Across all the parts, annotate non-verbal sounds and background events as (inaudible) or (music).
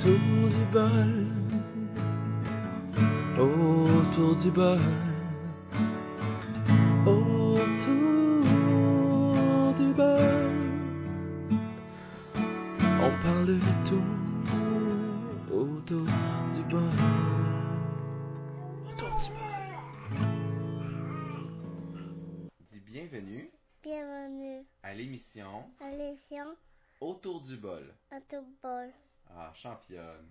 autour du bol, autour du bol, autour du bol. On parle de tout autour du bol, autour du bol. Dis bienvenue Bienvenue à l'émission à l'émission Autour du bol. Autoball. Ah, championne.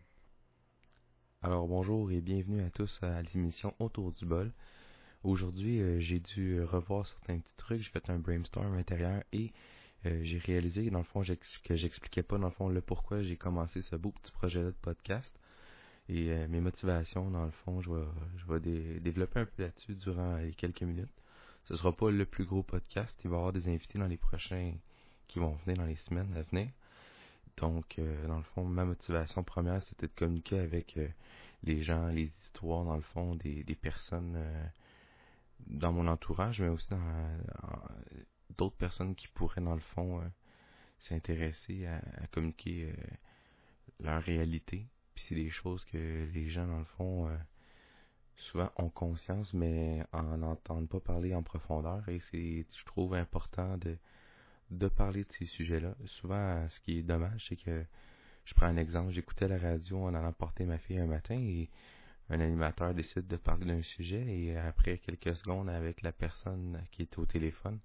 Alors bonjour et bienvenue à tous à l'émission Autour du bol. Aujourd'hui, euh, j'ai dû revoir certains petits trucs, j'ai fait un brainstorm intérieur et euh, j'ai réalisé dans le fond que j'expliquais pas dans le fond le pourquoi j'ai commencé ce beau petit projet-là de podcast et euh, mes motivations dans le fond, je vais je vais dé- développer un peu là-dessus durant quelques minutes. Ce sera pas le plus gros podcast, il va y avoir des invités dans les prochains qui vont venir dans les semaines à venir. Donc, euh, dans le fond, ma motivation première, c'était de communiquer avec euh, les gens, les histoires, dans le fond, des, des personnes euh, dans mon entourage, mais aussi dans d'autres personnes qui pourraient, dans le fond, s'intéresser à, à communiquer leur réalité. Puis c'est des choses que les gens, dans le fond, souvent ont conscience, mais en entendent pas parler en profondeur. Et c'est, je trouve, important de de parler de ces sujets-là. Souvent, ce qui est dommage, c'est que je prends un exemple, j'écoutais la radio en allant porter ma fille un matin et un animateur décide de parler d'un sujet et après quelques secondes avec la personne qui est au téléphone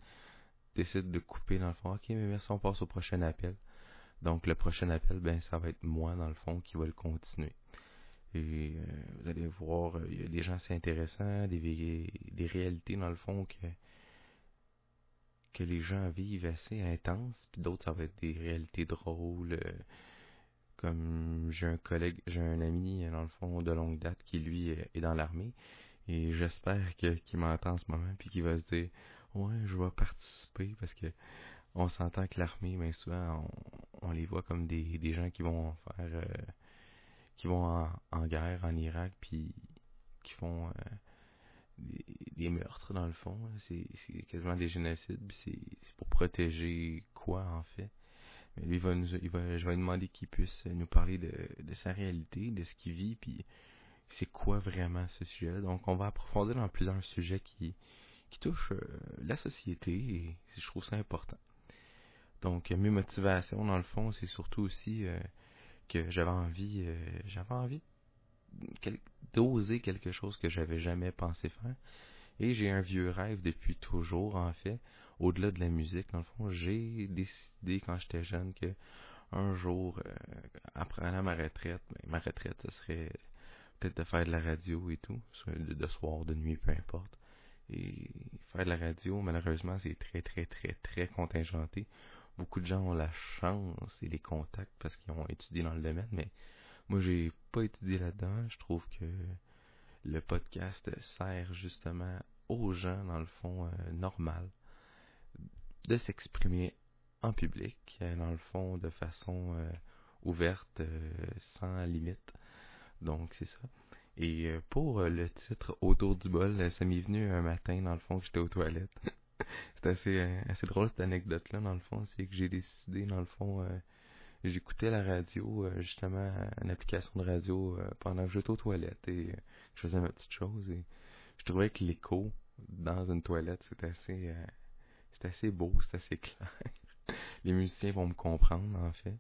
décide de couper dans le fond. Ok, mais merci, on passe au prochain appel. Donc le prochain appel, ben ça va être moi dans le fond qui va le continuer. Et euh, vous allez voir, euh, il y a des gens assez intéressants, des, des réalités dans le fond que que les gens vivent assez intenses, puis d'autres ça va être des réalités drôles. euh, comme j'ai un collègue, j'ai un ami dans le fond de longue date qui lui est dans l'armée et j'espère qu'il m'entend en ce moment puis qu'il va se dire ouais je vais participer parce que on s'entend que l'armée bien souvent on, les voit comme des, des gens qui vont faire euh, qui vont en, en guerre en Irak puis qui font euh, des, meurtres dans le fond. là. C'est quasiment des génocides. C'est pour protéger quoi en fait? Mais lui, va nous, il va, je vais lui demander qu'il puisse nous parler de, sa réalité, de ce qu'il vit, puis c'est quoi vraiment ce sujet-là? Donc, on va approfondir dans plusieurs sujets qui, qui touchent euh, la société et je trouve ça important. Donc, mes motivations, dans le fond, c'est surtout aussi euh, que j'avais envie, euh, j'avais envie d'oser quelque chose que j'avais jamais pensé faire. Et j'ai un vieux rêve depuis toujours, en fait, au-delà de la musique. Dans le fond, j'ai décidé quand j'étais jeune que un jour, euh, après ma retraite, ben, ma retraite, ce serait peut-être de faire de la radio et tout, de, de soir, de nuit, peu importe. Et faire de la radio, malheureusement, c'est très, très, très, très contingenté. Beaucoup de gens ont la chance et les contacts parce qu'ils ont étudié dans le domaine, mais moi, j'ai pas étudié là-dedans. Je trouve que le podcast sert justement aux gens, dans le fond, euh, normal, de s'exprimer en public, euh, dans le fond, de façon euh, ouverte, euh, sans limite. Donc, c'est ça. Et pour le titre Autour du bol, ça m'est venu un matin, dans le fond, que j'étais aux toilettes. (laughs) c'est assez, assez drôle cette anecdote-là, dans le fond. C'est que j'ai décidé, dans le fond, j'écoutais la radio, euh, justement, une application de radio euh, pendant que j'étais aux toilettes et euh, je faisais ma petite chose. Et je trouvais que l'écho dans une toilette, c'est assez, c'est assez beau, c'est assez (laughs) clair. Les musiciens vont me comprendre, en fait.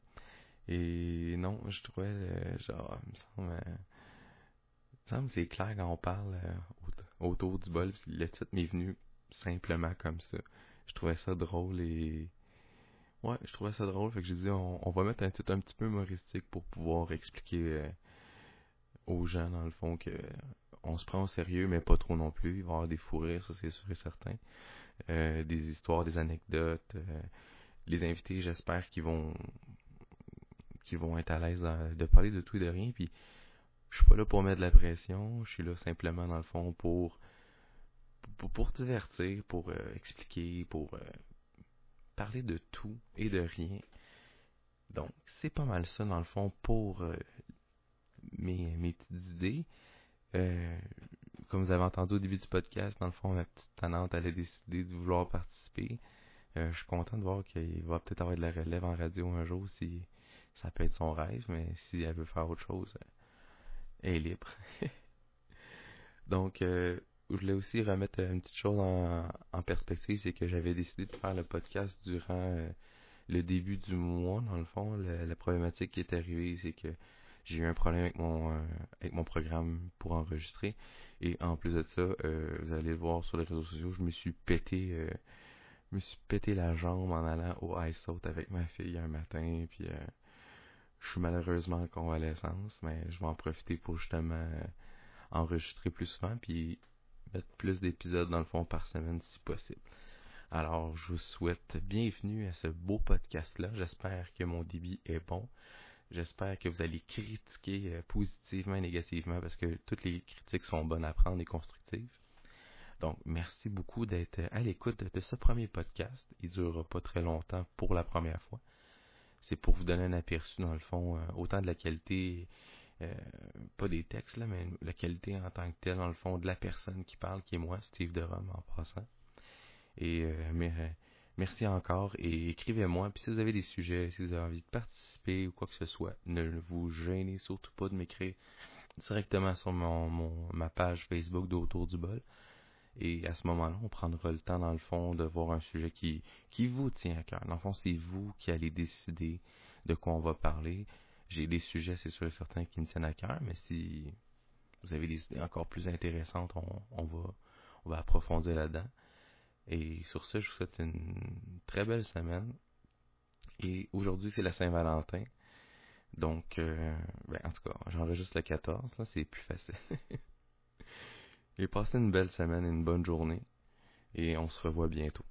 Et non, je trouvais, genre, il me semble, il me semble que c'est clair quand on parle aut- autour du bol. Le titre m'est venu simplement comme ça. Je trouvais ça drôle et... Ouais, je trouvais ça drôle. Fait que j'ai dit, on, va mettre un titre un petit peu humoristique pour pouvoir expliquer euh, aux gens, dans le fond, que on se prend au sérieux, mais pas trop non plus. Il va y avoir des fous rires, ça c'est sûr et certain. Euh, des histoires, des anecdotes. euh, les invités, j'espère qu'ils vont qu'ils vont être à l'aise de parler de tout et de rien. Puis je suis pas là pour mettre de la pression. Je suis là simplement dans le fond pour pour, pour divertir, pour euh, expliquer, pour euh, parler de tout et de rien. Donc c'est pas mal ça dans le fond pour euh, mes mes petites idées. Euh, comme vous avez entendu au début du podcast, dans le fond, ma petite tannante, elle a décidé de vouloir participer. Euh, je suis content de voir qu'il va peut-être avoir de la relève en radio un jour si, ça peut être son rêve, mais si elle veut faire autre chose, elle est libre. (laughs) Donc, je voulais aussi remettre une petite chose en, perspective, c'est que j'avais décidé de faire le podcast durant euh, le début du mois, dans le fond. la problématique qui est arrivée, c'est que j'ai eu un problème avec mon euh, avec mon programme pour enregistrer. Et en plus de ça, euh, vous allez le voir sur les réseaux sociaux, je me suis pété euh, me suis pété la jambe en allant au ice out avec ma fille un matin. Puis je suis malheureusement en convalescence, mais je vais en profiter pour justement enregistrer plus souvent puis plus d'épisodes dans le fond par semaine si possible. Alors, je vous souhaite bienvenue à ce beau podcast-là. J'espère que mon débit est bon. J'espère que vous allez critiquer euh, positivement et négativement parce que toutes les critiques sont bonnes à prendre et constructives. Donc, merci beaucoup d'être à l'écoute de ce premier podcast. Il ne durera pas très longtemps pour la première fois. C'est pour vous donner un aperçu, dans le fond, euh, autant de la qualité, euh, pas des textes, là, mais la qualité en tant que telle, dans le fond, de la personne qui parle, qui est moi, Steve de Rome, en passant. Et mais, merci encore et écrivez-moi. Puis si vous avez des sujets, si vous avez envie de participer ou quoi que ce soit, ne vous gênez surtout pas de m'écrire directement sur ma page Facebook d'Autour du bol. Et à ce moment-là, on prendra le temps, dans le fond, de voir un sujet qui, qui vous tient à cœur. Dans le fond, c'est vous qui allez décider de quoi on va parler. J'ai des sujets, c'est sûr et certain, qui me tiennent à cœur, mais si vous avez des idées encore plus intéressantes, on, va, on va approfondir là-dedans. Et sur ce, je vous souhaite une très belle semaine. Et aujourd'hui, c'est la Saint-Valentin. Donc, euh, ben, en tout cas, j'enregistre le 14, là, c'est plus facile. (laughs) et passez une belle semaine, une bonne journée. Et on se revoit bientôt.